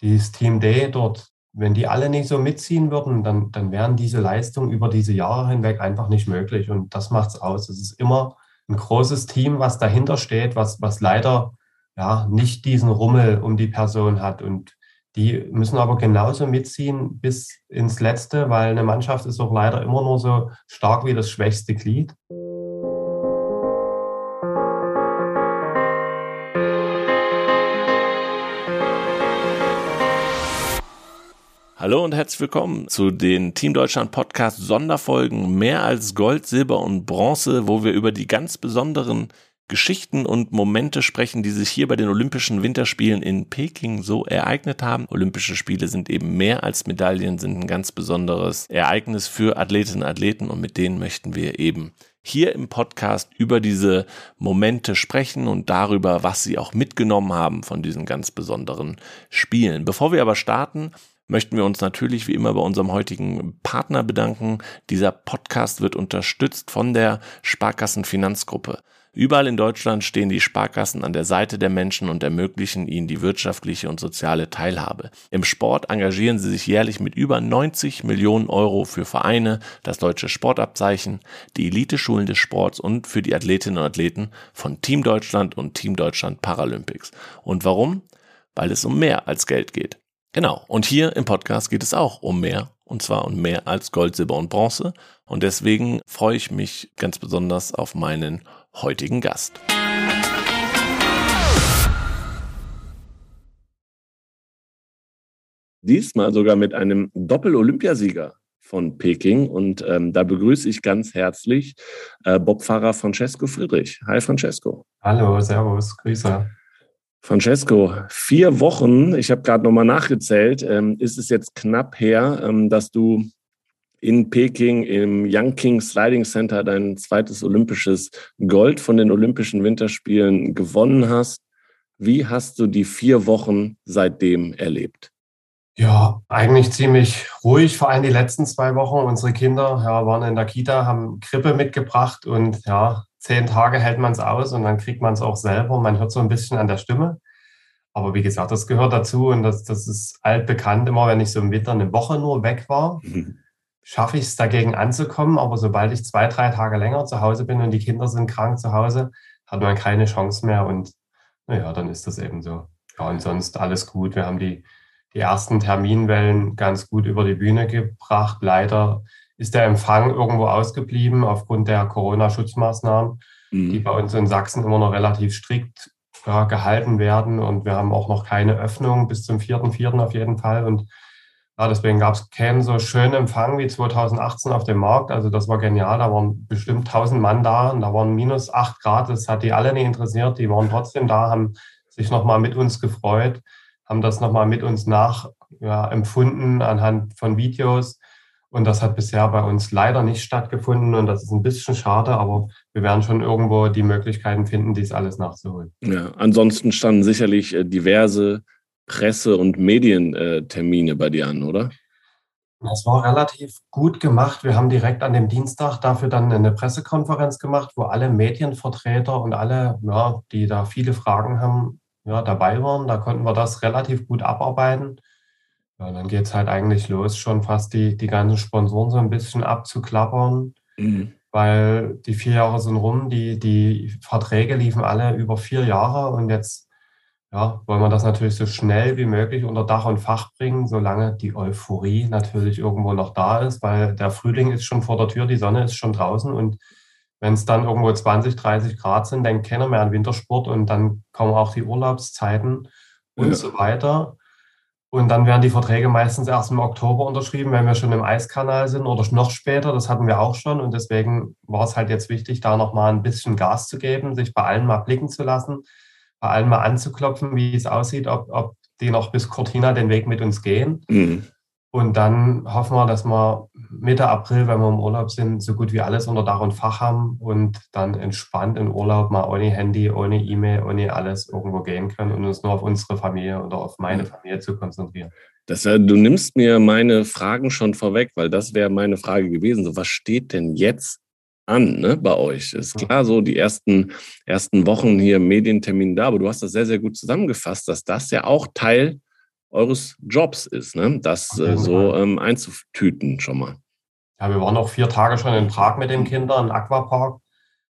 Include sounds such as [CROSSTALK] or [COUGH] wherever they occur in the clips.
dieses Team D dort, wenn die alle nicht so mitziehen würden, dann, dann wären diese Leistungen über diese Jahre hinweg einfach nicht möglich. Und das macht es aus. Es ist immer ein großes Team, was dahinter steht, was, was leider ja, nicht diesen Rummel um die Person hat. Und die müssen aber genauso mitziehen bis ins Letzte, weil eine Mannschaft ist auch leider immer nur so stark wie das schwächste Glied. Hallo und herzlich willkommen zu den Team Deutschland Podcast Sonderfolgen mehr als Gold, Silber und Bronze, wo wir über die ganz besonderen Geschichten und Momente sprechen, die sich hier bei den Olympischen Winterspielen in Peking so ereignet haben. Olympische Spiele sind eben mehr als Medaillen, sind ein ganz besonderes Ereignis für Athletinnen und Athleten und mit denen möchten wir eben hier im Podcast über diese Momente sprechen und darüber, was sie auch mitgenommen haben von diesen ganz besonderen Spielen. Bevor wir aber starten, möchten wir uns natürlich wie immer bei unserem heutigen Partner bedanken. Dieser Podcast wird unterstützt von der Sparkassen Finanzgruppe. Überall in Deutschland stehen die Sparkassen an der Seite der Menschen und ermöglichen ihnen die wirtschaftliche und soziale Teilhabe. Im Sport engagieren sie sich jährlich mit über 90 Millionen Euro für Vereine, das deutsche Sportabzeichen, die Eliteschulen des Sports und für die Athletinnen und Athleten von Team Deutschland und Team Deutschland Paralympics. Und warum? Weil es um mehr als Geld geht. Genau. Und hier im Podcast geht es auch um mehr. Und zwar um mehr als Gold, Silber und Bronze. Und deswegen freue ich mich ganz besonders auf meinen heutigen Gast. Diesmal sogar mit einem Doppel-Olympiasieger von Peking. Und ähm, da begrüße ich ganz herzlich äh, Bobfahrer Francesco Friedrich. Hi Francesco. Hallo, Servus, Grüße. Francesco, vier Wochen, ich habe gerade nochmal nachgezählt, ähm, ist es jetzt knapp her, ähm, dass du in Peking im Yangqing Sliding Center dein zweites olympisches Gold von den Olympischen Winterspielen gewonnen hast. Wie hast du die vier Wochen seitdem erlebt? Ja, eigentlich ziemlich ruhig, vor allem die letzten zwei Wochen. Unsere Kinder ja, waren in der Kita, haben Krippe mitgebracht und ja, zehn Tage hält man es aus und dann kriegt man es auch selber. Man hört so ein bisschen an der Stimme. Aber wie gesagt, das gehört dazu und das, das ist altbekannt. Immer wenn ich so im Winter eine Woche nur weg war, mhm schaffe ich es dagegen anzukommen. Aber sobald ich zwei, drei Tage länger zu Hause bin und die Kinder sind krank zu Hause, hat man keine Chance mehr. Und naja, dann ist das eben so. Ja, und sonst alles gut. Wir haben die, die ersten Terminwellen ganz gut über die Bühne gebracht. Leider ist der Empfang irgendwo ausgeblieben aufgrund der Corona-Schutzmaßnahmen, mhm. die bei uns in Sachsen immer noch relativ strikt ja, gehalten werden. Und wir haben auch noch keine Öffnung bis zum 4.4. auf jeden Fall. Und ja, deswegen gab es keinen so schönen Empfang wie 2018 auf dem Markt. Also das war genial. Da waren bestimmt 1000 Mann da und da waren minus 8 Grad. Das hat die alle nicht interessiert. Die waren trotzdem da, haben sich nochmal mit uns gefreut, haben das nochmal mit uns nachempfunden ja, anhand von Videos. Und das hat bisher bei uns leider nicht stattgefunden und das ist ein bisschen schade, aber wir werden schon irgendwo die Möglichkeiten finden, dies alles nachzuholen. Ja, ansonsten standen sicherlich äh, diverse Presse- und Medientermine bei dir an, oder? Das war relativ gut gemacht. Wir haben direkt an dem Dienstag dafür dann eine Pressekonferenz gemacht, wo alle Medienvertreter und alle, ja, die da viele Fragen haben, ja, dabei waren. Da konnten wir das relativ gut abarbeiten. Ja, dann geht es halt eigentlich los, schon fast die, die ganzen Sponsoren so ein bisschen abzuklappern, mhm. weil die vier Jahre sind rum, die, die Verträge liefen alle über vier Jahre und jetzt ja, wollen wir das natürlich so schnell wie möglich unter Dach und Fach bringen, solange die Euphorie natürlich irgendwo noch da ist, weil der Frühling ist schon vor der Tür, die Sonne ist schon draußen und wenn es dann irgendwo 20, 30 Grad sind, dann kennen wir einen Wintersport und dann kommen auch die Urlaubszeiten und ja. so weiter. Und dann werden die Verträge meistens erst im Oktober unterschrieben, wenn wir schon im Eiskanal sind oder noch später. Das hatten wir auch schon. Und deswegen war es halt jetzt wichtig, da nochmal ein bisschen Gas zu geben, sich bei allen mal blicken zu lassen bei allen mal anzuklopfen, wie es aussieht, ob, ob die noch bis Cortina den Weg mit uns gehen. Mhm. Und dann hoffen wir, dass wir Mitte April, wenn wir im Urlaub sind, so gut wie alles unter Dach und Fach haben und dann entspannt in Urlaub mal ohne Handy, ohne E-Mail, ohne alles irgendwo gehen können und uns nur auf unsere Familie oder auf meine. Familie zu konzentrieren. Das, du nimmst mir meine Fragen schon vorweg, weil das wäre meine Frage gewesen. So, was steht denn jetzt an ne, bei euch. Ist klar, so die ersten, ersten Wochen hier Medientermin da, aber du hast das sehr, sehr gut zusammengefasst, dass das ja auch Teil eures Jobs ist, ne? das äh, so ähm, einzutüten schon mal. Ja, wir waren auch vier Tage schon in Prag mit den Kindern, im Aquapark.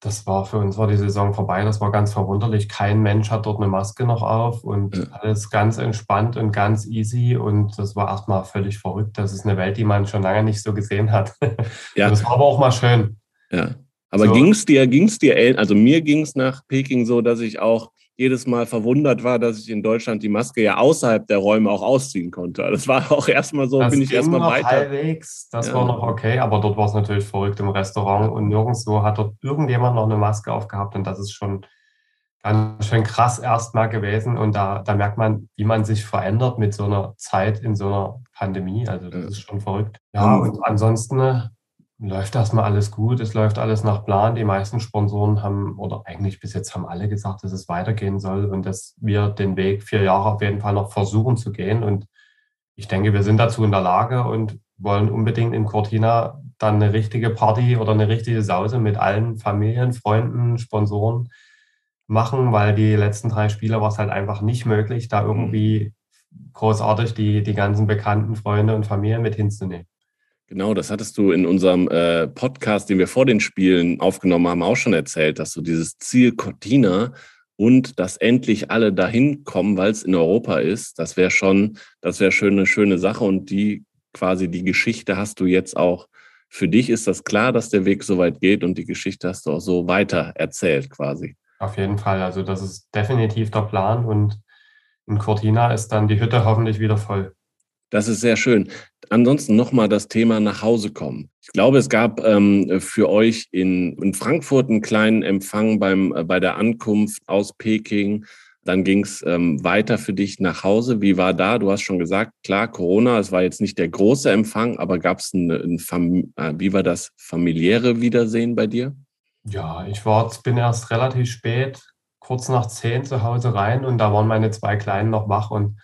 Das war für uns war die Saison vorbei. Das war ganz verwunderlich. Kein Mensch hat dort eine Maske noch auf und ja. alles ganz entspannt und ganz easy. Und das war erstmal völlig verrückt. Das ist eine Welt, die man schon lange nicht so gesehen hat. [LAUGHS] Ja. Das war aber auch mal schön. Ja. Aber so. ging es dir, ging's dir, also mir ging es nach Peking so, dass ich auch jedes Mal verwundert war, dass ich in Deutschland die Maske ja außerhalb der Räume auch ausziehen konnte. Das war [LAUGHS] auch erstmal so, das bin ich erstmal weiter. Halbwegs, das ja. war noch okay, aber dort war es natürlich verrückt im Restaurant und nirgendwo hat dort irgendjemand noch eine Maske aufgehabt und das ist schon ganz schön krass erstmal gewesen und da, da merkt man, wie man sich verändert mit so einer Zeit in so einer Pandemie. Also das ja. ist schon verrückt. Ja, und ansonsten läuft erstmal alles gut, es läuft alles nach Plan. Die meisten Sponsoren haben, oder eigentlich bis jetzt haben alle gesagt, dass es weitergehen soll und dass wir den Weg vier Jahre auf jeden Fall noch versuchen zu gehen. Und ich denke, wir sind dazu in der Lage und wollen unbedingt in Cortina dann eine richtige Party oder eine richtige Sause mit allen Familien, Freunden, Sponsoren machen, weil die letzten drei Spiele war es halt einfach nicht möglich, da irgendwie großartig die, die ganzen bekannten Freunde und Familien mit hinzunehmen. Genau, das hattest du in unserem äh, Podcast, den wir vor den Spielen aufgenommen haben, auch schon erzählt, dass du dieses Ziel Cortina und dass endlich alle dahin kommen, weil es in Europa ist, das wäre schon, das wäre schon eine schöne Sache und die quasi die Geschichte hast du jetzt auch. Für dich ist das klar, dass der Weg so weit geht und die Geschichte hast du auch so weiter erzählt quasi. Auf jeden Fall, also das ist definitiv der Plan und in Cortina ist dann die Hütte hoffentlich wieder voll. Das ist sehr schön. Ansonsten nochmal das Thema nach Hause kommen. Ich glaube, es gab ähm, für euch in, in, Frankfurt einen kleinen Empfang beim, äh, bei der Ankunft aus Peking. Dann ging es ähm, weiter für dich nach Hause. Wie war da? Du hast schon gesagt, klar, Corona, es war jetzt nicht der große Empfang, aber gab es ein, ein äh, wie war das familiäre Wiedersehen bei dir? Ja, ich war, bin erst relativ spät, kurz nach zehn zu Hause rein und da waren meine zwei Kleinen noch wach und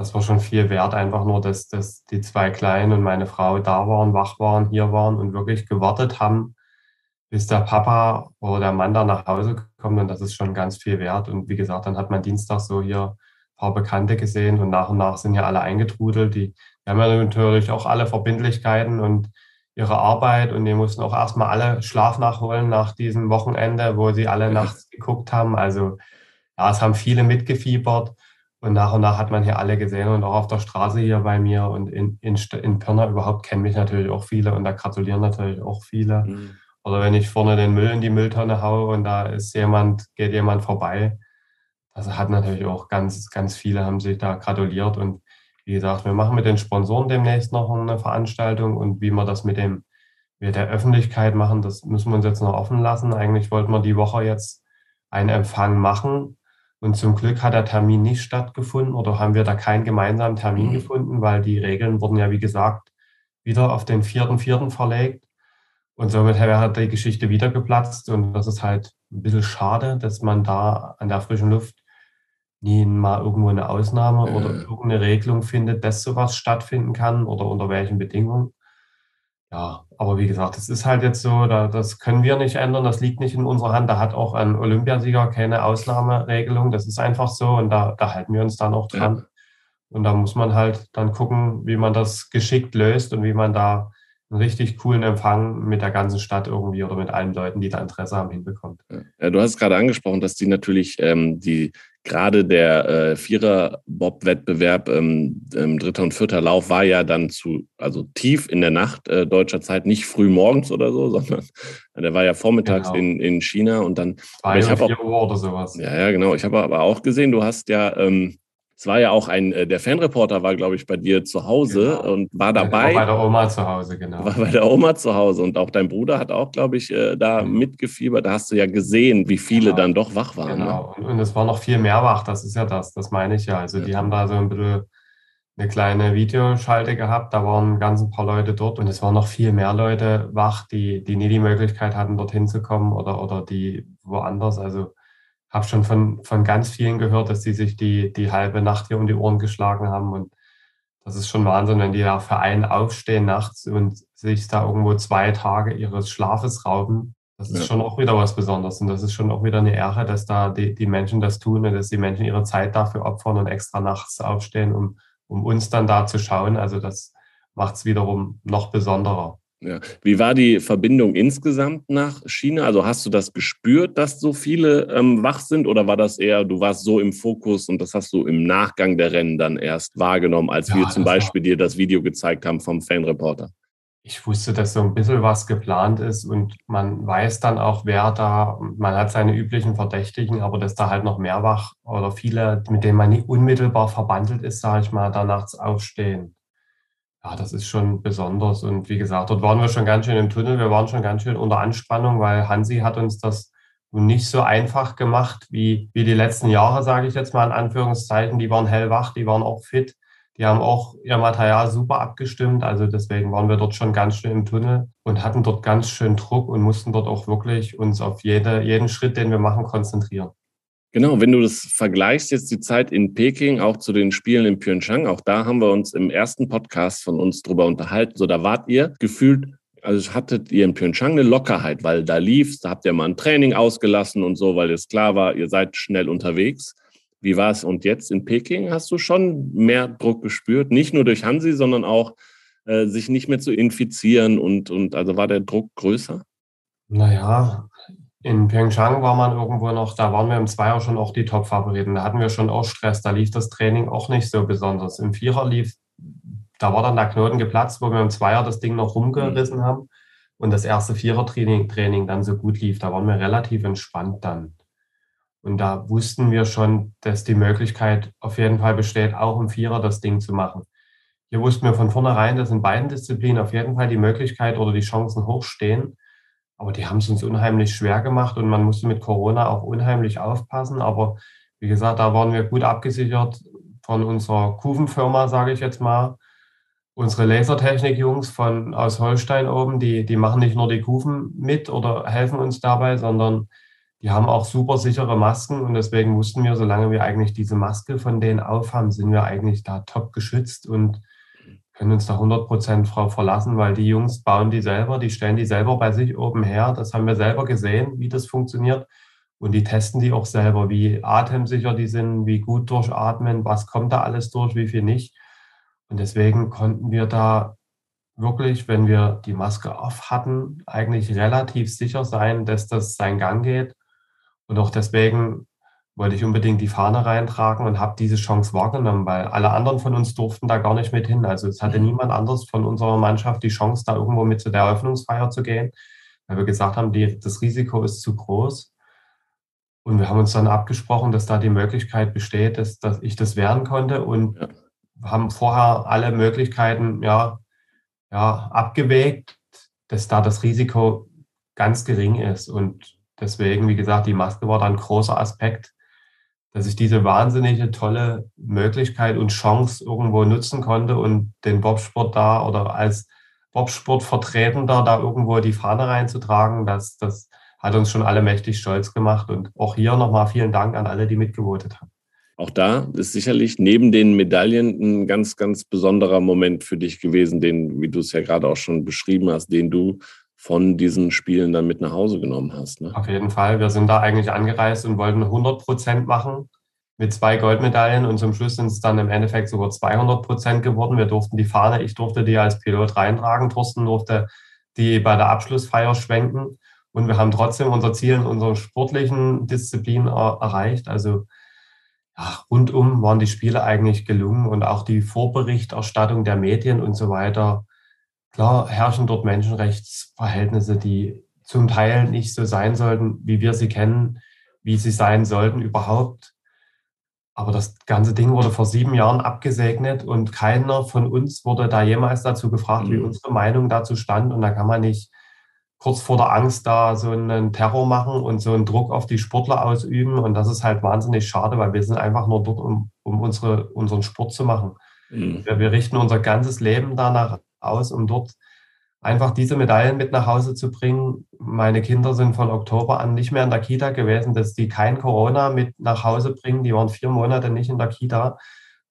das war schon viel wert, einfach nur, dass, dass die zwei Kleinen und meine Frau da waren, wach waren, hier waren und wirklich gewartet haben, bis der Papa oder der Mann da nach Hause kommt. Und das ist schon ganz viel wert. Und wie gesagt, dann hat man Dienstag so hier ein paar Bekannte gesehen und nach und nach sind ja alle eingetrudelt. Die, die haben ja natürlich auch alle Verbindlichkeiten und ihre Arbeit und die mussten auch erstmal alle Schlaf nachholen nach diesem Wochenende, wo sie alle nachts geguckt haben. Also ja, es haben viele mitgefiebert. Und nach und nach hat man hier alle gesehen und auch auf der Straße hier bei mir und in, in, in Pirna überhaupt kennen mich natürlich auch viele und da gratulieren natürlich auch viele. Mhm. Oder wenn ich vorne den Müll in die Mülltonne haue und da ist jemand, geht jemand vorbei. Das hat natürlich auch ganz, ganz viele haben sich da gratuliert und wie gesagt, wir machen mit den Sponsoren demnächst noch eine Veranstaltung und wie wir das mit dem mit der Öffentlichkeit machen, das müssen wir uns jetzt noch offen lassen. Eigentlich wollten wir die Woche jetzt einen Empfang machen, und zum Glück hat der Termin nicht stattgefunden oder haben wir da keinen gemeinsamen Termin mhm. gefunden, weil die Regeln wurden ja, wie gesagt, wieder auf den vierten, vierten verlegt. Und somit hat die Geschichte wieder geplatzt. Und das ist halt ein bisschen schade, dass man da an der frischen Luft nie mal irgendwo eine Ausnahme oder irgendeine Regelung findet, dass sowas stattfinden kann oder unter welchen Bedingungen. Ja, aber wie gesagt, das ist halt jetzt so, da, das können wir nicht ändern, das liegt nicht in unserer Hand. Da hat auch ein Olympiasieger keine Ausnahmeregelung. Das ist einfach so und da, da halten wir uns dann auch dran. Ja. Und da muss man halt dann gucken, wie man das geschickt löst und wie man da einen richtig coolen Empfang mit der ganzen Stadt irgendwie oder mit allen Leuten, die da Interesse haben, hinbekommt. Ja, du hast gerade angesprochen, dass die natürlich ähm, die gerade der äh, Vierer-Bob-Wettbewerb, ähm, ähm, dritter und vierter Lauf, war ja dann zu, also tief in der Nacht äh, deutscher Zeit, nicht früh morgens oder so, [LAUGHS] sondern der war ja vormittags genau. in, in China und dann. Zwei oder vier Uhr oder sowas. Ja, ja, genau. Ich habe aber auch gesehen, du hast ja ähm, es war ja auch ein, äh, der Fanreporter war, glaube ich, bei dir zu Hause genau. und war dabei. War bei der Oma zu Hause, genau. War bei der Oma zu Hause und auch dein Bruder hat auch, glaube ich, äh, da mhm. mitgefiebert. Da hast du ja gesehen, wie viele genau. dann doch wach waren. Ne? Genau, ne? und, es war noch viel mehr wach, das ist ja das, das meine ich ja. Also ja. die haben da so ein bisschen eine kleine Videoschalte gehabt, da waren ganz ein paar Leute dort und es waren noch viel mehr Leute wach, die, die nie die Möglichkeit hatten, dorthin zu kommen oder, oder die woanders. Also habe schon von, von ganz vielen gehört, dass die sich die, die halbe Nacht hier um die Ohren geschlagen haben. Und das ist schon Wahnsinn, wenn die da für einen aufstehen nachts und sich da irgendwo zwei Tage ihres Schlafes rauben. Das ist ja. schon auch wieder was Besonderes und das ist schon auch wieder eine Ehre, dass da die, die Menschen das tun und dass die Menschen ihre Zeit dafür opfern und extra nachts aufstehen, um, um uns dann da zu schauen. Also das macht es wiederum noch besonderer. Ja. Wie war die Verbindung insgesamt nach China? Also hast du das gespürt, dass so viele ähm, wach sind oder war das eher, du warst so im Fokus und das hast du im Nachgang der Rennen dann erst wahrgenommen, als ja, wir zum Beispiel dir das Video gezeigt haben vom Fanreporter? ich wusste, dass so ein bisschen was geplant ist und man weiß dann auch, wer da, man hat seine üblichen Verdächtigen, aber dass da halt noch mehr wach oder viele, mit denen man nicht unmittelbar verbandelt ist, sage ich mal, da nachts aufstehen. Ja, das ist schon besonders. Und wie gesagt, dort waren wir schon ganz schön im Tunnel, wir waren schon ganz schön unter Anspannung, weil Hansi hat uns das nicht so einfach gemacht wie, wie die letzten Jahre, sage ich jetzt mal in Anführungszeichen. Die waren hellwach, die waren auch fit. Die haben auch ihr Material super abgestimmt. Also deswegen waren wir dort schon ganz schön im Tunnel und hatten dort ganz schön Druck und mussten dort auch wirklich uns auf jede, jeden Schritt, den wir machen, konzentrieren. Genau, wenn du das vergleichst, jetzt die Zeit in Peking, auch zu den Spielen in Pyeongchang, auch da haben wir uns im ersten Podcast von uns drüber unterhalten. So, da wart ihr gefühlt, also hattet ihr in Pyeongchang eine Lockerheit, weil da lief, da habt ihr mal ein Training ausgelassen und so, weil es klar war, ihr seid schnell unterwegs. Wie war es? Und jetzt in Peking hast du schon mehr Druck gespürt, nicht nur durch Hansi, sondern auch äh, sich nicht mehr zu infizieren und, und also war der Druck größer? Naja, in Pyeongchang war man irgendwo noch, da waren wir im Zweier schon auch die Top-Favoriten. Da hatten wir schon auch Stress, da lief das Training auch nicht so besonders. Im Vierer lief, da war dann der Knoten geplatzt, wo wir im Zweier das Ding noch rumgerissen mhm. haben und das erste Vierer-Training Training dann so gut lief. Da waren wir relativ entspannt dann. Und da wussten wir schon, dass die Möglichkeit auf jeden Fall besteht, auch im Vierer das Ding zu machen. Hier wussten wir von vornherein, dass in beiden Disziplinen auf jeden Fall die Möglichkeit oder die Chancen hochstehen. Aber die haben es uns unheimlich schwer gemacht und man musste mit Corona auch unheimlich aufpassen. Aber wie gesagt, da waren wir gut abgesichert von unserer Kufenfirma, sage ich jetzt mal. Unsere Lasertechnik-Jungs von aus Holstein oben, die, die machen nicht nur die Kufen mit oder helfen uns dabei, sondern die haben auch super sichere Masken und deswegen wussten wir, solange wir eigentlich diese Maske von denen aufhaben, sind wir eigentlich da top geschützt und können uns da 100 Prozent drauf verlassen, weil die Jungs bauen die selber, die stellen die selber bei sich oben her. Das haben wir selber gesehen, wie das funktioniert. Und die testen die auch selber, wie atemsicher die sind, wie gut durchatmen, was kommt da alles durch, wie viel nicht. Und deswegen konnten wir da wirklich, wenn wir die Maske auf hatten, eigentlich relativ sicher sein, dass das seinen Gang geht. Und auch deswegen wollte ich unbedingt die Fahne reintragen und habe diese Chance wahrgenommen, weil alle anderen von uns durften da gar nicht mit hin. Also es hatte mhm. niemand anders von unserer Mannschaft die Chance, da irgendwo mit zu der Eröffnungsfeier zu gehen, weil wir gesagt haben, die, das Risiko ist zu groß. Und wir haben uns dann abgesprochen, dass da die Möglichkeit besteht, dass, dass ich das wehren konnte und ja. haben vorher alle Möglichkeiten ja, ja, abgewägt, dass da das Risiko ganz gering ist. Und Deswegen, wie gesagt, die Maske war dann ein großer Aspekt, dass ich diese wahnsinnige tolle Möglichkeit und Chance irgendwo nutzen konnte und den Bobsport da oder als Bobsport-Vertretender da irgendwo die Fahne reinzutragen, das, das hat uns schon alle mächtig stolz gemacht. Und auch hier nochmal vielen Dank an alle, die mitgevotet haben. Auch da ist sicherlich neben den Medaillen ein ganz, ganz besonderer Moment für dich gewesen, den, wie du es ja gerade auch schon beschrieben hast, den du von diesen Spielen dann mit nach Hause genommen hast. Ne? Auf jeden Fall. Wir sind da eigentlich angereist und wollten 100 Prozent machen mit zwei Goldmedaillen und zum Schluss sind es dann im Endeffekt sogar 200 Prozent geworden. Wir durften die Fahne, ich durfte die als Pilot reintragen, Thorsten durfte die bei der Abschlussfeier schwenken und wir haben trotzdem unser Ziel in unserer sportlichen Disziplin erreicht. Also ja, rundum waren die Spiele eigentlich gelungen und auch die Vorberichterstattung der Medien und so weiter Klar herrschen dort Menschenrechtsverhältnisse, die zum Teil nicht so sein sollten, wie wir sie kennen, wie sie sein sollten überhaupt. Aber das ganze Ding wurde vor sieben Jahren abgesegnet und keiner von uns wurde da jemals dazu gefragt, mhm. wie unsere Meinung dazu stand. Und da kann man nicht kurz vor der Angst da so einen Terror machen und so einen Druck auf die Sportler ausüben. Und das ist halt wahnsinnig schade, weil wir sind einfach nur dort, um, um unsere, unseren Sport zu machen. Mhm. Wir, wir richten unser ganzes Leben danach aus, um dort einfach diese Medaillen mit nach Hause zu bringen. Meine Kinder sind von Oktober an nicht mehr in der Kita gewesen, dass die kein Corona mit nach Hause bringen. Die waren vier Monate nicht in der Kita.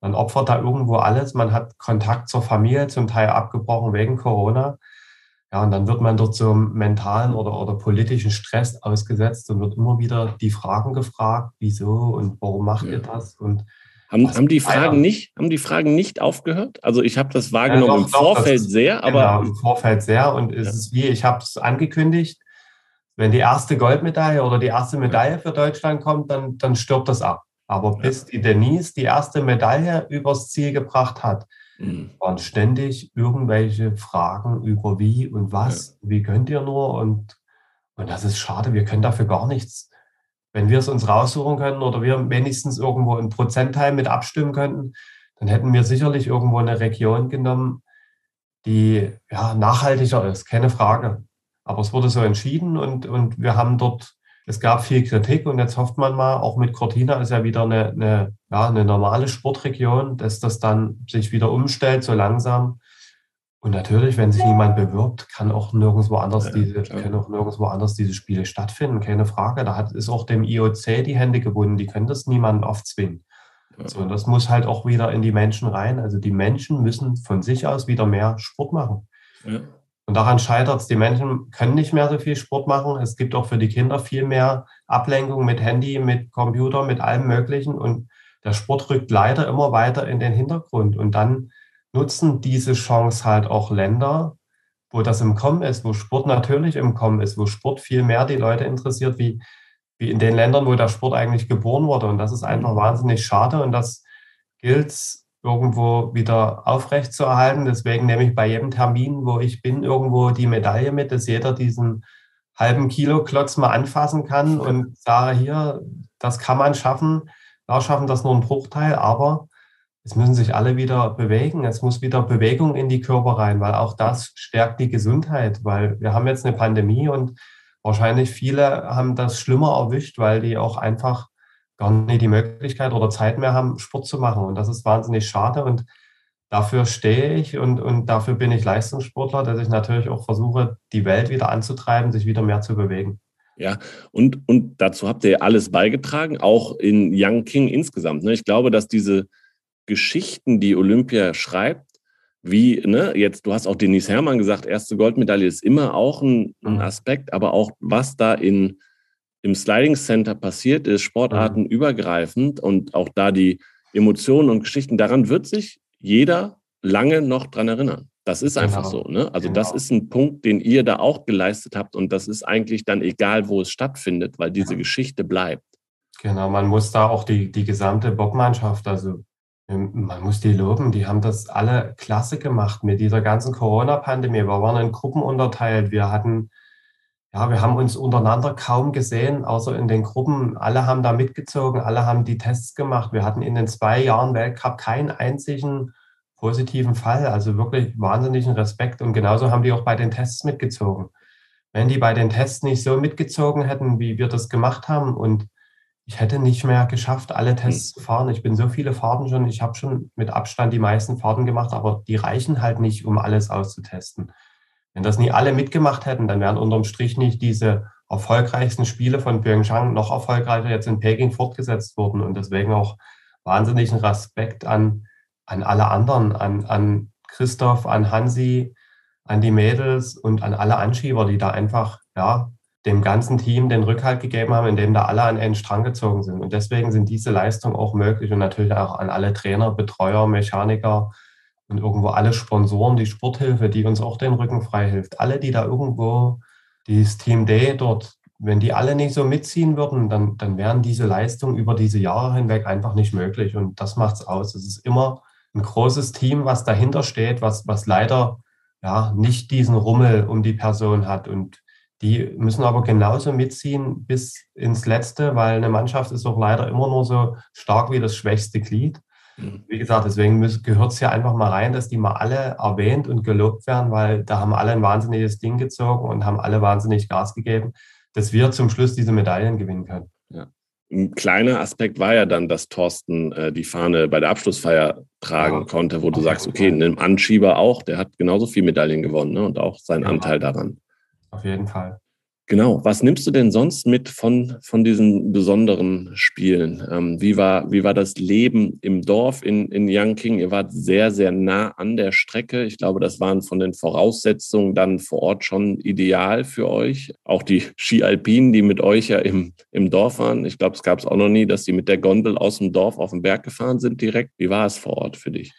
Man opfert da irgendwo alles. Man hat Kontakt zur Familie zum Teil abgebrochen wegen Corona. Ja, und dann wird man dort so mentalen oder, oder politischen Stress ausgesetzt und wird immer wieder die Fragen gefragt, wieso und warum macht ja. ihr das? Und haben, haben die Fragen nicht, haben die Fragen nicht aufgehört? Also ich habe das wahrgenommen ja, doch, im Vorfeld das, sehr, aber. Genau, im Vorfeld sehr. Und es ja. ist wie, ich habe es angekündigt, wenn die erste Goldmedaille oder die erste Medaille für Deutschland kommt, dann, dann stirbt das ab. Aber bis die Denise die erste Medaille übers Ziel gebracht hat, mhm. waren ständig irgendwelche Fragen über wie und was, ja. wie könnt ihr nur und, und das ist schade, wir können dafür gar nichts. Wenn wir es uns raussuchen können oder wir wenigstens irgendwo einen Prozentteil mit abstimmen könnten, dann hätten wir sicherlich irgendwo eine Region genommen, die ja, nachhaltiger ist, keine Frage. Aber es wurde so entschieden und, und wir haben dort es gab viel Kritik und jetzt hofft man mal, auch mit Cortina ist ja wieder eine, eine, ja, eine normale Sportregion, dass das dann sich wieder umstellt, so langsam. Und natürlich, wenn sich niemand bewirbt, kann auch nirgendwo anders ja, diese, können auch nirgendwo anders diese Spiele stattfinden, keine Frage. Da hat, ist auch dem IOC die Hände gebunden, die können das niemanden aufzwingen. Ja. So, und das muss halt auch wieder in die Menschen rein. Also die Menschen müssen von sich aus wieder mehr Sport machen. Ja. Und daran scheitert es. Die Menschen können nicht mehr so viel Sport machen. Es gibt auch für die Kinder viel mehr Ablenkung mit Handy, mit Computer, mit allem Möglichen. Und der Sport rückt leider immer weiter in den Hintergrund. Und dann nutzen diese Chance halt auch Länder, wo das im Kommen ist, wo Sport natürlich im Kommen ist, wo Sport viel mehr die Leute interessiert, wie, wie in den Ländern, wo der Sport eigentlich geboren wurde. Und das ist einfach wahnsinnig schade. Und das gilt irgendwo wieder aufrecht zu erhalten. Deswegen nehme ich bei jedem Termin, wo ich bin, irgendwo die Medaille mit, dass jeder diesen halben Kilo Klotz mal anfassen kann und sage hier, das kann man schaffen. Wir schaffen das nur ein Bruchteil, aber es müssen sich alle wieder bewegen. Es muss wieder Bewegung in die Körper rein, weil auch das stärkt die Gesundheit, weil wir haben jetzt eine Pandemie und wahrscheinlich viele haben das schlimmer erwischt, weil die auch einfach gar nicht die Möglichkeit oder Zeit mehr haben, Sport zu machen. Und das ist wahnsinnig schade. Und dafür stehe ich und, und dafür bin ich Leistungssportler, dass ich natürlich auch versuche, die Welt wieder anzutreiben, sich wieder mehr zu bewegen. Ja, und, und dazu habt ihr alles beigetragen, auch in Young King insgesamt. Ne? Ich glaube, dass diese Geschichten, die Olympia schreibt, wie, ne, jetzt, du hast auch Denise Herrmann gesagt, erste Goldmedaille ist immer auch ein, ein mhm. Aspekt, aber auch was da in im Sliding Center passiert ist, sportartenübergreifend und auch da die Emotionen und Geschichten, daran wird sich jeder lange noch dran erinnern. Das ist einfach genau. so. Ne? Also genau. das ist ein Punkt, den ihr da auch geleistet habt und das ist eigentlich dann egal, wo es stattfindet, weil diese ja. Geschichte bleibt. Genau, man muss da auch die, die gesamte Bockmannschaft, also man muss die loben, die haben das alle klasse gemacht mit dieser ganzen Corona-Pandemie. Wir waren in Gruppen unterteilt, wir hatten ja, wir haben uns untereinander kaum gesehen, außer in den Gruppen. Alle haben da mitgezogen, alle haben die Tests gemacht. Wir hatten in den zwei Jahren Weltcup keinen einzigen positiven Fall. Also wirklich wahnsinnigen Respekt. Und genauso haben die auch bei den Tests mitgezogen. Wenn die bei den Tests nicht so mitgezogen hätten, wie wir das gemacht haben, und ich hätte nicht mehr geschafft, alle Tests zu fahren. Ich bin so viele Fahrten schon, ich habe schon mit Abstand die meisten Fahrten gemacht, aber die reichen halt nicht, um alles auszutesten. Wenn das nie alle mitgemacht hätten, dann wären unterm Strich nicht diese erfolgreichsten Spiele von Pyeongchang noch erfolgreicher jetzt in Peking fortgesetzt worden. Und deswegen auch wahnsinnigen Respekt an, an alle anderen, an, an Christoph, an Hansi, an die Mädels und an alle Anschieber, die da einfach ja, dem ganzen Team den Rückhalt gegeben haben, indem da alle an einen Strang gezogen sind. Und deswegen sind diese Leistungen auch möglich und natürlich auch an alle Trainer, Betreuer, Mechaniker, und irgendwo alle Sponsoren, die Sporthilfe, die uns auch den Rücken frei hilft, alle, die da irgendwo dieses Team Day dort, wenn die alle nicht so mitziehen würden, dann, dann wären diese Leistungen über diese Jahre hinweg einfach nicht möglich. Und das macht es aus. Es ist immer ein großes Team, was dahinter steht, was, was leider ja, nicht diesen Rummel um die Person hat. Und die müssen aber genauso mitziehen bis ins Letzte, weil eine Mannschaft ist auch leider immer nur so stark wie das schwächste Glied. Mhm. Wie gesagt, deswegen gehört es ja einfach mal rein, dass die mal alle erwähnt und gelobt werden, weil da haben alle ein wahnsinniges Ding gezogen und haben alle wahnsinnig Gas gegeben, dass wir zum Schluss diese Medaillen gewinnen können. Ja. Ein kleiner Aspekt war ja dann, dass Thorsten äh, die Fahne bei der Abschlussfeier tragen ja. konnte, wo du sagst, okay, ein Anschieber auch, der hat genauso viele Medaillen gewonnen ne, und auch seinen ja. Anteil daran. Auf jeden Fall. Genau. Was nimmst du denn sonst mit von, von diesen besonderen Spielen? Ähm, wie, war, wie war das Leben im Dorf in, in Yangqing? Ihr wart sehr, sehr nah an der Strecke. Ich glaube, das waren von den Voraussetzungen dann vor Ort schon ideal für euch. Auch die Ski-Alpinen, die mit euch ja im, im Dorf waren. Ich glaube, es gab es auch noch nie, dass die mit der Gondel aus dem Dorf auf den Berg gefahren sind direkt. Wie war es vor Ort für dich?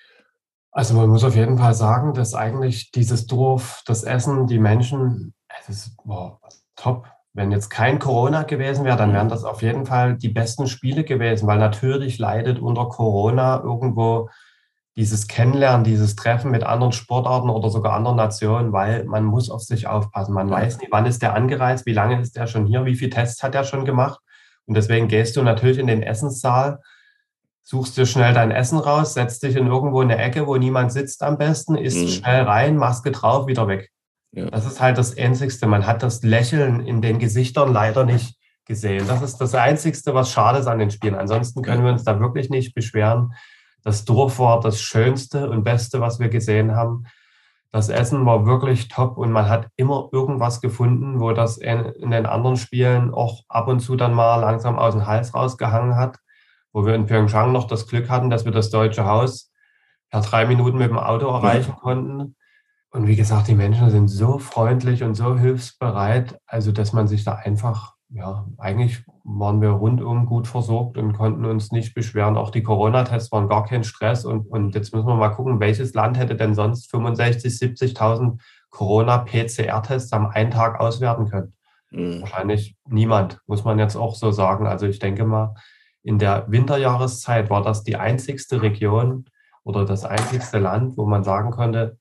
Also man muss auf jeden Fall sagen, dass eigentlich dieses Dorf, das Essen, die Menschen, es ist, wow, top. Wenn jetzt kein Corona gewesen wäre, dann wären das auf jeden Fall die besten Spiele gewesen, weil natürlich leidet unter Corona irgendwo dieses Kennenlernen, dieses Treffen mit anderen Sportarten oder sogar anderen Nationen, weil man muss auf sich aufpassen. Man weiß nicht, wann ist der angereist, wie lange ist der schon hier, wie viele Tests hat er schon gemacht. Und deswegen gehst du natürlich in den Essenssaal, suchst dir schnell dein Essen raus, setzt dich in irgendwo eine Ecke, wo niemand sitzt am besten, isst mhm. schnell rein, Maske drauf, wieder weg. Ja. Das ist halt das Einzigste. Man hat das Lächeln in den Gesichtern leider nicht gesehen. Das ist das Einzigste, was schade ist an den Spielen. Ansonsten können wir uns da wirklich nicht beschweren. Das Dorf war das Schönste und Beste, was wir gesehen haben. Das Essen war wirklich top und man hat immer irgendwas gefunden, wo das in, in den anderen Spielen auch ab und zu dann mal langsam aus dem Hals rausgehangen hat. Wo wir in Pyeongchang noch das Glück hatten, dass wir das Deutsche Haus per drei Minuten mit dem Auto erreichen konnten. Und wie gesagt, die Menschen sind so freundlich und so hilfsbereit, also dass man sich da einfach, ja, eigentlich waren wir rundum gut versorgt und konnten uns nicht beschweren. Auch die Corona-Tests waren gar kein Stress. Und, und jetzt müssen wir mal gucken, welches Land hätte denn sonst 65, 70.000 Corona-PCR-Tests am einen Tag auswerten können? Mhm. Wahrscheinlich niemand, muss man jetzt auch so sagen. Also ich denke mal, in der Winterjahreszeit war das die einzigste Region oder das einzigste Land, wo man sagen konnte,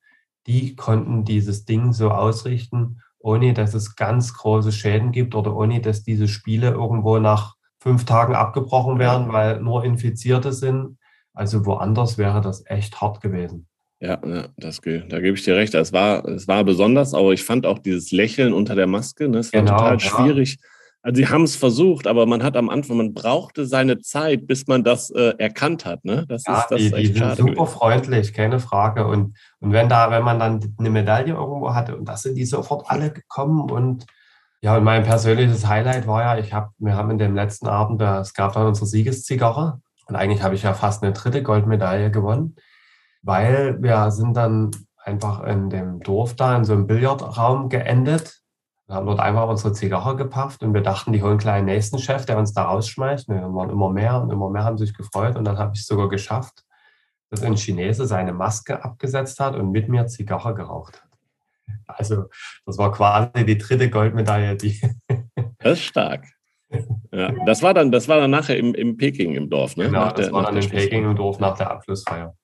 die konnten dieses Ding so ausrichten, ohne dass es ganz große Schäden gibt oder ohne dass diese Spiele irgendwo nach fünf Tagen abgebrochen werden, weil nur Infizierte sind. Also woanders wäre das echt hart gewesen. Ja, das, da gebe ich dir recht. Es war, es war besonders, aber ich fand auch dieses Lächeln unter der Maske, ne, das war genau, total schwierig. Ja also sie haben es versucht, aber man hat am Anfang, man brauchte seine Zeit, bis man das äh, erkannt hat. Ne? Das ja, ist das die, die sind super gewesen. freundlich, keine Frage. Und, und wenn da, wenn man dann eine Medaille irgendwo hatte, und das sind die sofort alle gekommen und ja, und mein persönliches Highlight war ja, ich habe, wir haben in dem letzten Abend, es gab dann unsere Siegeszigarre und eigentlich habe ich ja fast eine dritte Goldmedaille gewonnen, weil wir sind dann einfach in dem Dorf da in so einem Billardraum geendet wir haben dort einfach unsere Zigarre gepafft und wir dachten, die holen gleich einen nächsten Chef, der uns da rausschmeißt. Wir waren immer mehr und immer mehr haben sich gefreut. Und dann habe ich es sogar geschafft, dass ein Chinese seine Maske abgesetzt hat und mit mir Zigarre geraucht hat. Also das war quasi die dritte Goldmedaille, die. [LAUGHS] Das ist stark. Ja, das war dann, das war dann nachher im, im Peking im Dorf, ne? Genau, nach das der, war dann in Peking im Dorf nach der Abschlussfeier.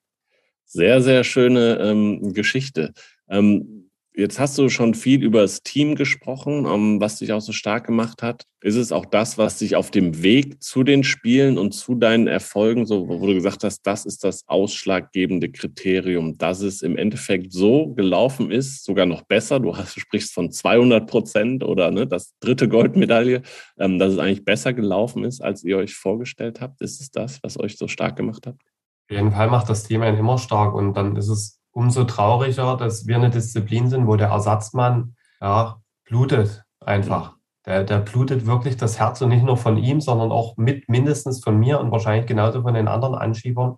Sehr, sehr schöne ähm, Geschichte. Ähm, Jetzt hast du schon viel über das Team gesprochen, um, was dich auch so stark gemacht hat. Ist es auch das, was dich auf dem Weg zu den Spielen und zu deinen Erfolgen, so, wo du gesagt hast, das ist das ausschlaggebende Kriterium, dass es im Endeffekt so gelaufen ist, sogar noch besser. Du, hast, du sprichst von 200 Prozent oder ne, das dritte Goldmedaille, ähm, dass es eigentlich besser gelaufen ist, als ihr euch vorgestellt habt. Ist es das, was euch so stark gemacht hat? Auf jeden Fall macht das Team einen immer stark und dann ist es umso trauriger, dass wir eine Disziplin sind, wo der Ersatzmann ja, blutet einfach. Der, der blutet wirklich das Herz und nicht nur von ihm, sondern auch mit mindestens von mir und wahrscheinlich genauso von den anderen Anschiebern,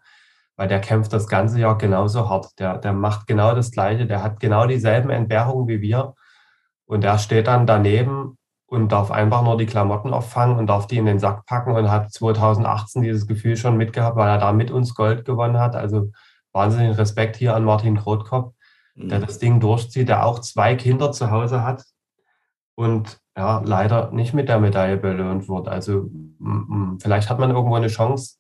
weil der kämpft das ganze Jahr genauso hart. Der, der macht genau das Gleiche, der hat genau dieselben Entbehrungen wie wir und der steht dann daneben und darf einfach nur die Klamotten auffangen und darf die in den Sack packen und hat 2018 dieses Gefühl schon mitgehabt, weil er da mit uns Gold gewonnen hat. Also wahnsinnigen Respekt hier an Martin Krotkopf, der mhm. das Ding durchzieht, der auch zwei Kinder zu Hause hat und ja, leider nicht mit der Medaille belohnt wird. Also vielleicht hat man irgendwo eine Chance,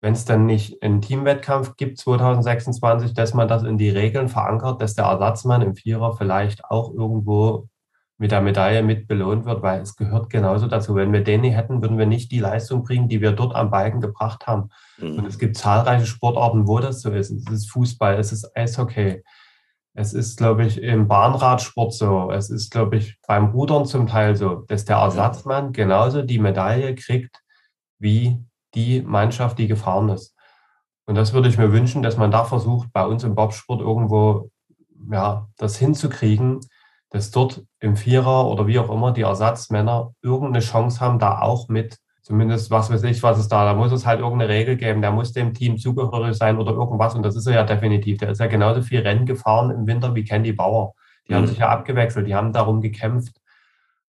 wenn es dann nicht einen Teamwettkampf gibt 2026, dass man das in die Regeln verankert, dass der Ersatzmann im Vierer vielleicht auch irgendwo mit der Medaille mit belohnt wird, weil es gehört genauso dazu. Wenn wir den nicht hätten, würden wir nicht die Leistung bringen, die wir dort am Balken gebracht haben. Mhm. Und es gibt zahlreiche Sportarten, wo das so ist. Es ist Fußball, es ist Eishockey, es ist, glaube ich, im Bahnradsport so, es ist, glaube ich, beim Rudern zum Teil so, dass der Ersatzmann genauso die Medaille kriegt wie die Mannschaft, die gefahren ist. Und das würde ich mir wünschen, dass man da versucht, bei uns im Bobsport irgendwo ja, das hinzukriegen, dass dort im Vierer oder wie auch immer die Ersatzmänner irgendeine Chance haben, da auch mit, zumindest was weiß ich, was ist da, da muss es halt irgendeine Regel geben, der muss dem Team zugehörig sein oder irgendwas und das ist er ja definitiv. Der ist ja genauso viel Rennen gefahren im Winter wie Candy Bauer. Die mhm. haben sich ja abgewechselt, die haben darum gekämpft.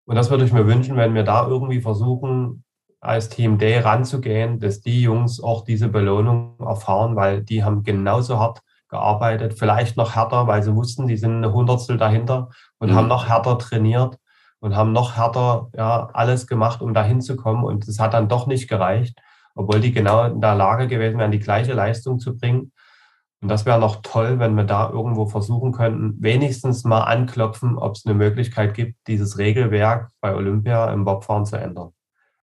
Und das würde ich mir wünschen, wenn wir da irgendwie versuchen, als Team D ranzugehen, dass die Jungs auch diese Belohnung erfahren, weil die haben genauso hart gearbeitet, vielleicht noch härter, weil sie wussten, die sind eine Hundertstel dahinter und mhm. haben noch härter trainiert und haben noch härter ja, alles gemacht, um dahin zu kommen. Und es hat dann doch nicht gereicht, obwohl die genau in der Lage gewesen wären, die gleiche Leistung zu bringen. Und das wäre noch toll, wenn wir da irgendwo versuchen könnten, wenigstens mal anklopfen, ob es eine Möglichkeit gibt, dieses Regelwerk bei Olympia im Bobfahren zu ändern.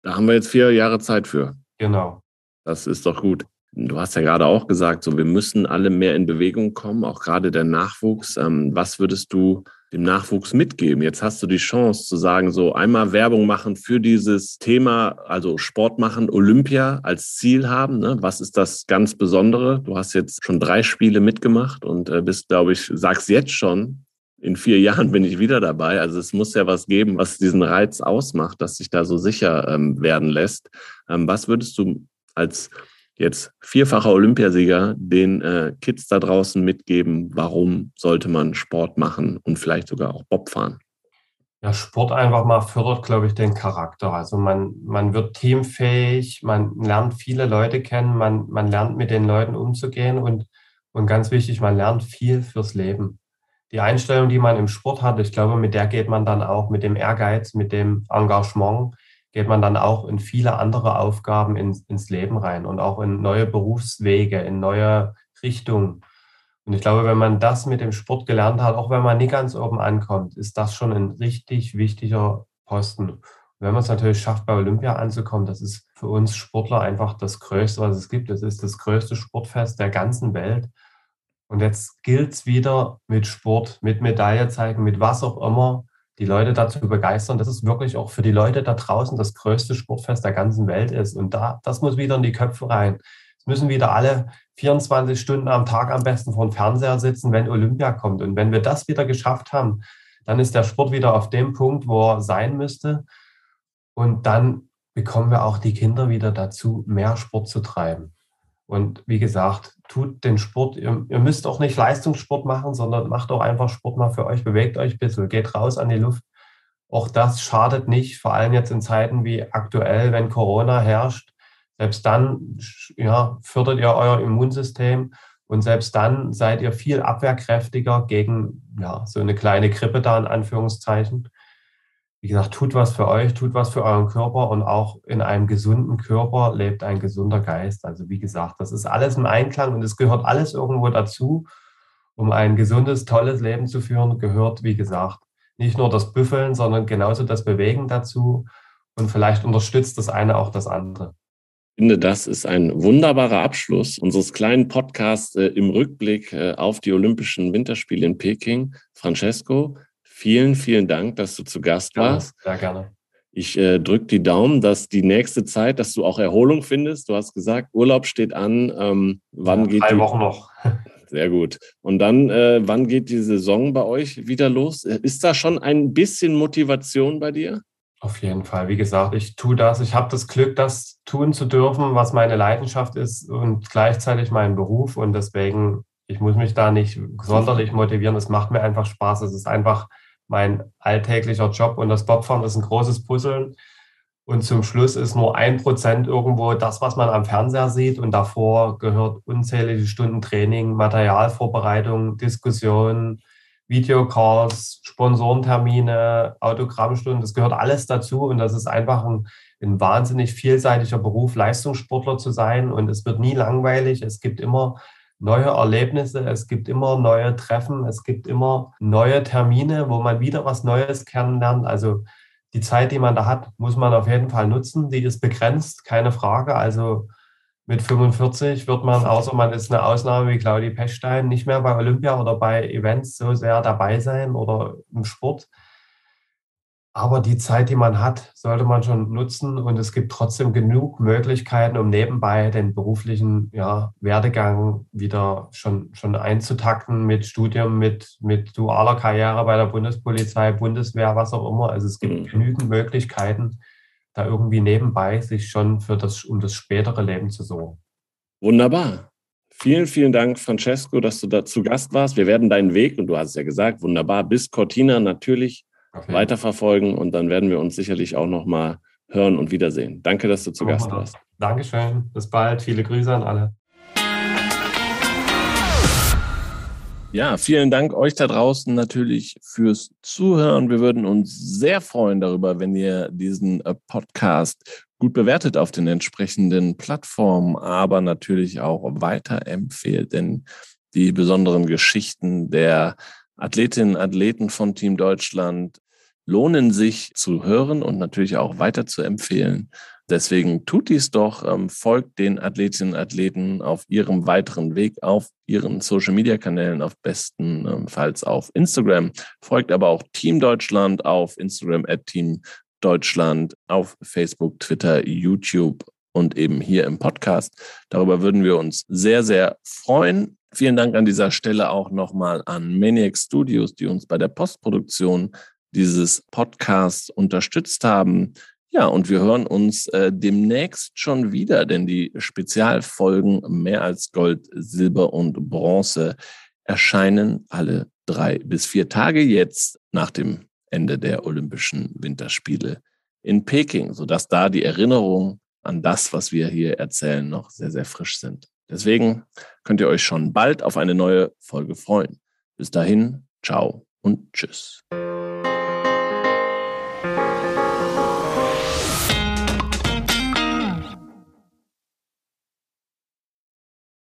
Da haben wir jetzt vier Jahre Zeit für. Genau. Das ist doch gut. Du hast ja gerade auch gesagt, so wir müssen alle mehr in Bewegung kommen, auch gerade der Nachwuchs. Ähm, was würdest du dem Nachwuchs mitgeben? Jetzt hast du die Chance zu sagen, so einmal Werbung machen für dieses Thema, also Sport machen, Olympia als Ziel haben. Ne? Was ist das ganz Besondere? Du hast jetzt schon drei Spiele mitgemacht und äh, bist, glaube ich, sagst jetzt schon, in vier [LAUGHS] Jahren bin ich wieder dabei. Also es muss ja was geben, was diesen Reiz ausmacht, dass sich da so sicher ähm, werden lässt. Ähm, was würdest du als jetzt vierfacher Olympiasieger den äh, Kids da draußen mitgeben, warum sollte man Sport machen und vielleicht sogar auch Bob fahren? Ja, Sport einfach mal fördert, glaube ich, den Charakter. Also man, man wird teamfähig, man lernt viele Leute kennen, man, man lernt mit den Leuten umzugehen und, und ganz wichtig, man lernt viel fürs Leben. Die Einstellung, die man im Sport hat, ich glaube, mit der geht man dann auch mit dem Ehrgeiz, mit dem Engagement, geht man dann auch in viele andere Aufgaben ins, ins Leben rein und auch in neue Berufswege, in neue Richtungen. Und ich glaube, wenn man das mit dem Sport gelernt hat, auch wenn man nie ganz oben ankommt, ist das schon ein richtig wichtiger Posten. Und wenn man es natürlich schafft, bei Olympia anzukommen, das ist für uns Sportler einfach das Größte, was es gibt. Es ist das größte Sportfest der ganzen Welt. Und jetzt gilt es wieder mit Sport, mit Medaille zeigen, mit was auch immer, die Leute dazu begeistern, dass es wirklich auch für die Leute da draußen das größte Sportfest der ganzen Welt ist. Und da, das muss wieder in die Köpfe rein. Es müssen wieder alle 24 Stunden am Tag am besten vor dem Fernseher sitzen, wenn Olympia kommt. Und wenn wir das wieder geschafft haben, dann ist der Sport wieder auf dem Punkt, wo er sein müsste. Und dann bekommen wir auch die Kinder wieder dazu, mehr Sport zu treiben. Und wie gesagt, tut den Sport, ihr, ihr, müsst auch nicht Leistungssport machen, sondern macht auch einfach Sport mal für euch, bewegt euch ein bisschen, geht raus an die Luft. Auch das schadet nicht, vor allem jetzt in Zeiten wie aktuell, wenn Corona herrscht. Selbst dann ja, fördert ihr euer Immunsystem und selbst dann seid ihr viel abwehrkräftiger gegen ja, so eine kleine Grippe da in Anführungszeichen wie gesagt, tut was für euch, tut was für euren Körper und auch in einem gesunden Körper lebt ein gesunder Geist. Also wie gesagt, das ist alles im Einklang und es gehört alles irgendwo dazu. Um ein gesundes, tolles Leben zu führen, gehört, wie gesagt, nicht nur das Büffeln, sondern genauso das Bewegen dazu. Und vielleicht unterstützt das eine auch das andere. Ich finde, das ist ein wunderbarer Abschluss unseres kleinen Podcasts äh, im Rückblick äh, auf die Olympischen Winterspiele in Peking. Francesco, Vielen, vielen Dank, dass du zu Gast warst. Sehr gerne. Ich äh, drücke die Daumen, dass die nächste Zeit, dass du auch Erholung findest. Du hast gesagt, Urlaub steht an. Ähm, wann ja, geht drei die? Wochen noch. [LAUGHS] Sehr gut. Und dann, äh, wann geht die Saison bei euch wieder los? Ist da schon ein bisschen Motivation bei dir? Auf jeden Fall. Wie gesagt, ich tue das. Ich habe das Glück, das tun zu dürfen, was meine Leidenschaft ist und gleichzeitig mein Beruf. Und deswegen, ich muss mich da nicht sonderlich motivieren. Es macht mir einfach Spaß. Es ist einfach mein alltäglicher Job und das Bobfahren ist ein großes Puzzeln. Und zum Schluss ist nur ein Prozent irgendwo das, was man am Fernseher sieht. Und davor gehört unzählige Stunden Training, Materialvorbereitung, Diskussion, Videocalls, Sponsorentermine, Autogrammstunden. Das gehört alles dazu. Und das ist einfach ein, ein wahnsinnig vielseitiger Beruf, Leistungssportler zu sein. Und es wird nie langweilig. Es gibt immer neue Erlebnisse, es gibt immer neue Treffen, es gibt immer neue Termine, wo man wieder was Neues kennenlernt. Also die Zeit, die man da hat, muss man auf jeden Fall nutzen. Die ist begrenzt, keine Frage. Also mit 45 wird man, außer man ist eine Ausnahme wie Claudi Pechstein, nicht mehr bei Olympia oder bei Events so sehr dabei sein oder im Sport. Aber die Zeit, die man hat, sollte man schon nutzen und es gibt trotzdem genug Möglichkeiten, um nebenbei den beruflichen ja, Werdegang wieder schon, schon einzutakten mit Studium, mit, mit dualer Karriere bei der Bundespolizei, Bundeswehr, was auch immer. Also es gibt mhm. genügend Möglichkeiten, da irgendwie nebenbei sich schon für das, um das spätere Leben zu sorgen. Wunderbar. Vielen, vielen Dank, Francesco, dass du da zu Gast warst. Wir werden deinen Weg, und du hast es ja gesagt, wunderbar, bis Cortina natürlich okay. weiterverfolgen und dann werden wir uns sicherlich auch nochmal hören und wiedersehen. Danke, dass du zu oh, Gast warst. Dankeschön. Bis bald. Viele Grüße an alle. Ja, vielen Dank euch da draußen natürlich fürs Zuhören. Wir würden uns sehr freuen darüber, wenn ihr diesen äh, Podcast gut bewertet auf den entsprechenden Plattformen, aber natürlich auch weiterempfehlt, denn die besonderen Geschichten der Athletinnen und Athleten von Team Deutschland lohnen sich zu hören und natürlich auch weiter zu empfehlen. Deswegen tut dies doch, ähm, folgt den Athletinnen und Athleten auf ihrem weiteren Weg auf ihren Social Media Kanälen, auf bestenfalls auf Instagram. Folgt aber auch Team Deutschland auf Instagram at Team Deutschland, auf Facebook, Twitter, YouTube und eben hier im Podcast. Darüber würden wir uns sehr, sehr freuen. Vielen Dank an dieser Stelle auch nochmal an Maniac Studios, die uns bei der Postproduktion dieses Podcasts unterstützt haben. Ja, und wir hören uns äh, demnächst schon wieder, denn die Spezialfolgen mehr als Gold, Silber und Bronze erscheinen alle drei bis vier Tage jetzt nach dem Ende der Olympischen Winterspiele in Peking, sodass da die Erinnerungen an das, was wir hier erzählen, noch sehr, sehr frisch sind. Deswegen könnt ihr euch schon bald auf eine neue Folge freuen. Bis dahin, ciao und tschüss.